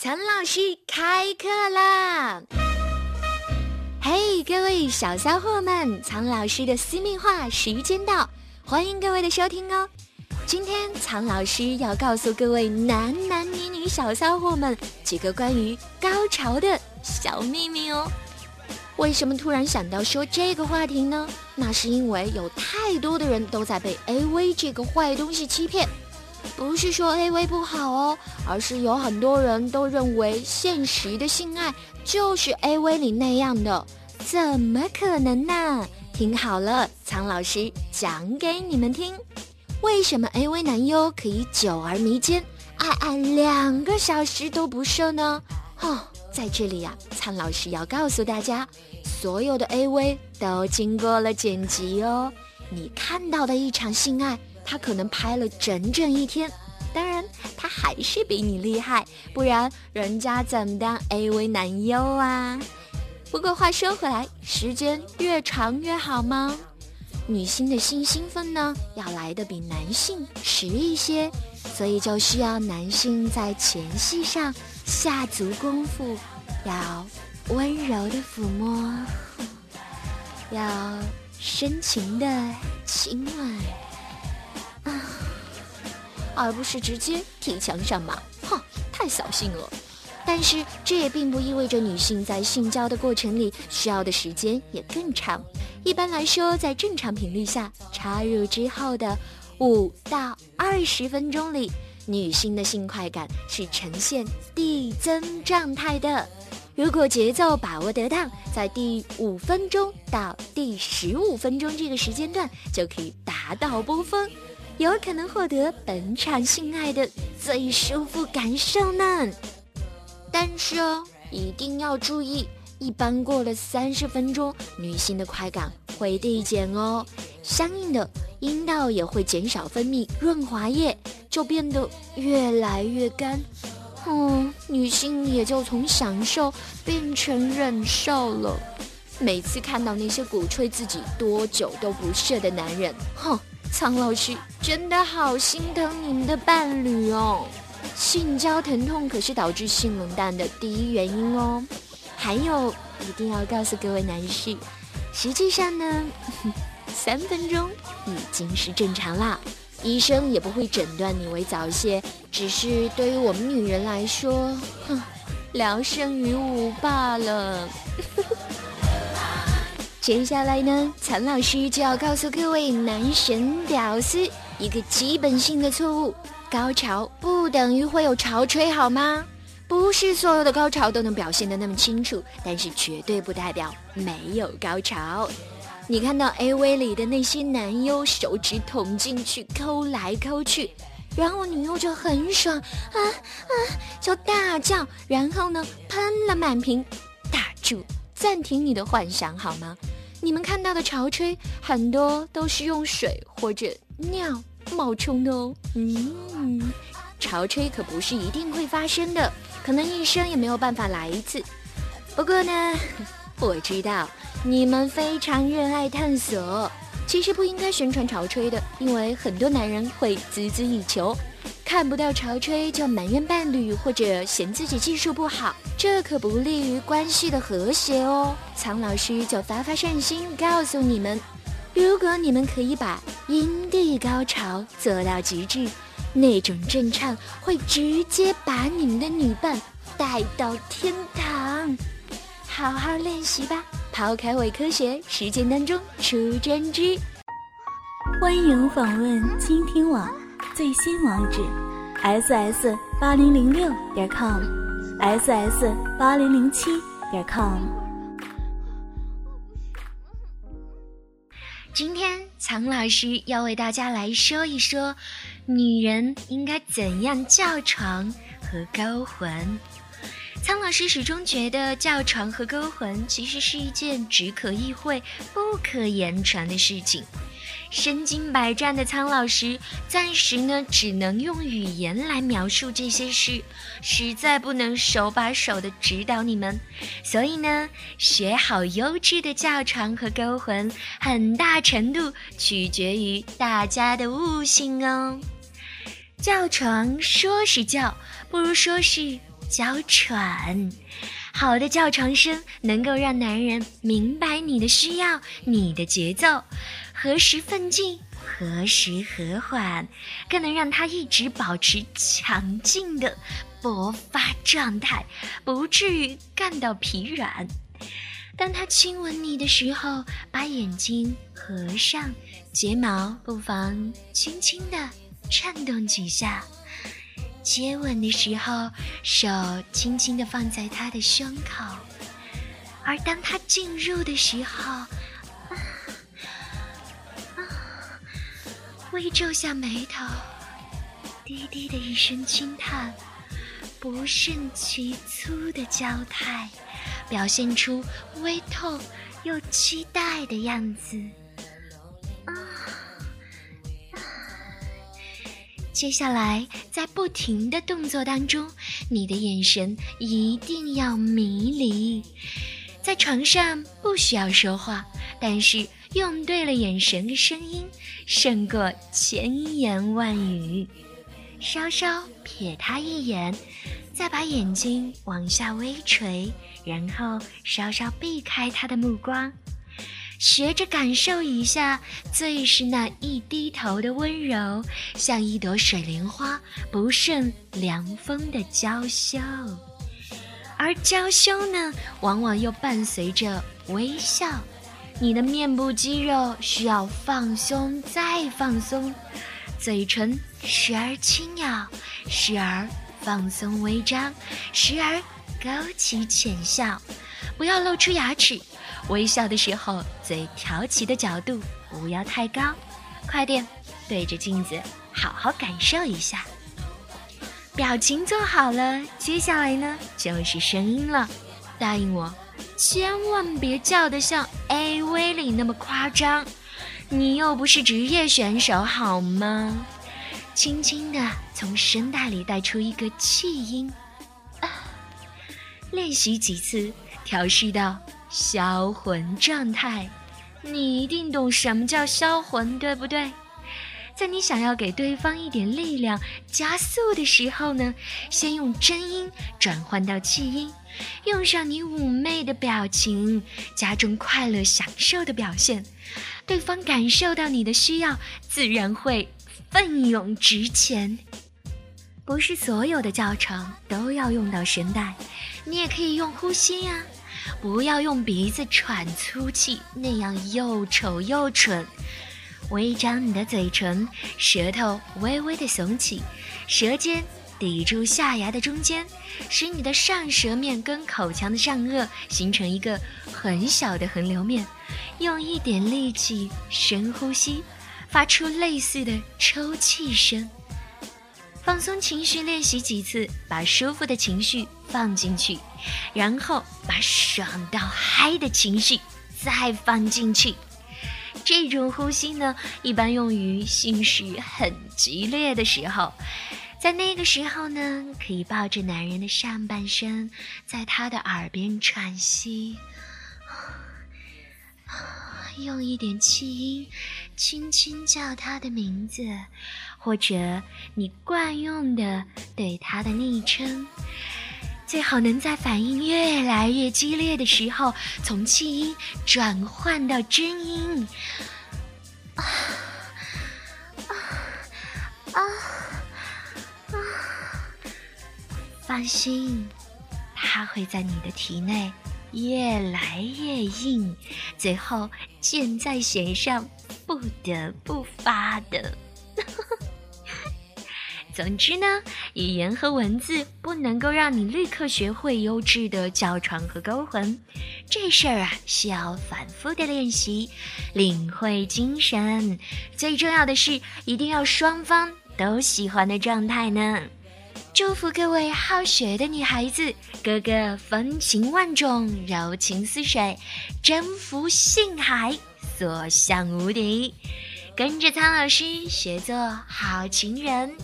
苍老师开课啦！嘿，各位小骚货们，苍老师的私密话时间到，欢迎各位的收听哦。今天苍老师要告诉各位男男女女小骚货们几个关于高潮的小秘密哦。为什么突然想到说这个话题呢？那是因为有太多的人都在被 AV 这个坏东西欺骗。不是说 AV 不好哦，而是有很多人都认为现实的性爱就是 AV 里那样的，怎么可能呢？听好了，苍老师讲给你们听，为什么 AV 男优可以久而弥坚，爱爱两个小时都不射呢？哦，在这里呀，苍老师要告诉大家，所有的 AV 都经过了剪辑哦，你看到的一场性爱。他可能拍了整整一天，当然他还是比你厉害，不然人家怎么当 AV 男优啊？不过话说回来，时间越长越好吗？女性的性兴奋呢，要来的比男性迟一些，所以就需要男性在前戏上下足功夫，要温柔的抚摸，要深情的亲吻。而不是直接踢墙上马，哼，太扫兴了。但是这也并不意味着女性在性交的过程里需要的时间也更长。一般来说，在正常频率下插入之后的五到二十分钟里，女性的性快感是呈现递增状态的。如果节奏把握得当，在第五分钟到第十五分钟这个时间段就可以达到波峰。有可能获得本场性爱的最舒服感受呢，但是哦，一定要注意，一般过了三十分钟，女性的快感会递减哦，相应的阴道也会减少分泌润滑液，就变得越来越干，嗯，女性也就从享受变成忍受了。每次看到那些鼓吹自己多久都不射的男人，哼。苍老师真的好心疼你们的伴侣哦，性交疼痛可是导致性冷淡的第一原因哦。还有，一定要告诉各位男士，实际上呢，三分钟已经是正常啦，医生也不会诊断你为早泄，只是对于我们女人来说，哼，聊胜于无罢了。接下来呢，陈老师就要告诉各位男神屌丝一个基本性的错误：高潮不等于会有潮吹，好吗？不是所有的高潮都能表现得那么清楚，但是绝对不代表没有高潮。你看到 AV 里的那些男优手指捅进去抠来抠去，然后女优就很爽啊啊，就大叫，然后呢喷了满屏，打住，暂停你的幻想好吗？你们看到的潮吹很多都是用水或者尿冒充的哦。嗯，潮吹可不是一定会发生的，可能一生也没有办法来一次。不过呢，我知道你们非常热爱探索。其实不应该宣传潮吹的，因为很多男人会孜孜以求。看不到潮吹就埋怨伴侣，或者嫌自己技术不好，这可不利于关系的和谐哦。苍老师就发发善心，告诉你们：如果你们可以把阴蒂高潮做到极致，那种震颤会直接把你们的女伴带到天堂。好好练习吧，抛开伪科学，实践当中出真知。欢迎访问倾听网。最新网址：ss 八零零六点 com，ss 八零零七点 com。今天苍老师要为大家来说一说，女人应该怎样叫床和勾魂。苍老师始终觉得叫床和勾魂其实是一件只可意会不可言传的事情。身经百战的苍老师，暂时呢只能用语言来描述这些事，实在不能手把手的指导你们。所以呢，学好优质的教床和勾魂，很大程度取决于大家的悟性哦。叫床说是叫，不如说是娇喘。好的叫床声能够让男人明白你的需要，你的节奏，何时奋进，何时和缓，更能让他一直保持强劲的勃发状态，不至于干到疲软。当他亲吻你的时候，把眼睛合上，睫毛不妨轻轻地颤动几下。接吻的时候，手轻轻地放在他的胸口，而当他进入的时候，微皱下眉头，低低的一声轻叹，不胜其粗的娇态，表现出微痛又期待的样子。啊接下来，在不停的动作当中，你的眼神一定要迷离。在床上不需要说话，但是用对了眼神和声音，胜过千言万语。稍稍瞥他一眼，再把眼睛往下微垂，然后稍稍避开他的目光。学着感受一下，最是那一低头的温柔，像一朵水莲花不胜凉风的娇羞。而娇羞呢，往往又伴随着微笑。你的面部肌肉需要放松再放松，嘴唇时而轻咬，时而放松微张，时而勾起浅笑，不要露出牙齿。微笑的时候，嘴挑起的角度不要太高。快点，对着镜子好好感受一下。表情做好了，接下来呢就是声音了。答应我，千万别叫得像威力那么夸张。你又不是职业选手，好吗？轻轻地从声带里带出一个气音，练习几次，调试到。销魂状态，你一定懂什么叫销魂，对不对？在你想要给对方一点力量、加速的时候呢，先用真音转换到气音，用上你妩媚的表情，加重快乐享受的表现，对方感受到你的需要，自然会奋勇直前。不是所有的教程都要用到声带，你也可以用呼吸呀。不要用鼻子喘粗气，那样又丑又蠢。微张你的嘴唇，舌头微微的耸起，舌尖抵住下牙的中间，使你的上舌面跟口腔的上颚形成一个很小的横流面。用一点力气深呼吸，发出类似的抽气声。放松情绪，练习几次，把舒服的情绪放进去，然后把爽到嗨的情绪再放进去。这种呼吸呢，一般用于性事很激烈的时候，在那个时候呢，可以抱着男人的上半身，在他的耳边喘息，用一点气音，轻轻叫他的名字。或者你惯用的对他的昵称，最好能在反应越来越激烈的时候，从气音转换到真音。啊啊啊啊！放心，它会在你的体内越来越硬，最后箭在弦上，不得不发的。总之呢，语言和文字不能够让你立刻学会优质的叫床和勾魂，这事儿啊需要反复的练习，领会精神。最重要的是，一定要双方都喜欢的状态呢。祝福各位好学的女孩子，个个风情万种，柔情似水，征服性海，所向无敌。跟着苍老师学做好情人。